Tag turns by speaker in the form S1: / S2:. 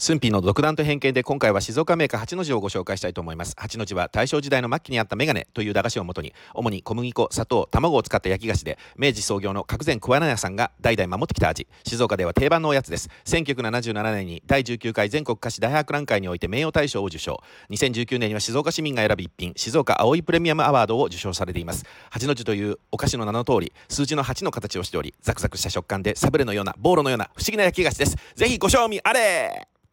S1: 駿府の独断と偏見で今回は静岡メーカー八の字をご紹介したいと思います。八の字は大正時代の末期にあったメガネという駄菓子をもとに主に小麦粉砂糖卵を使った焼き菓子で明治創業の角前桑名屋さんが代々守ってきた味。静岡では定番のおやつです。1977年に第19回全国菓子大博覧会において名誉大賞を受賞。2019年には静岡市民が選ぶ一品静岡葵プレミアムアワードを受賞されています。八の字というお菓子の名の通り数字の8の形をしておりザクザクした食感でサブレのようなボーロのような不思議な焼き菓子です。ぜひご賞味あれ！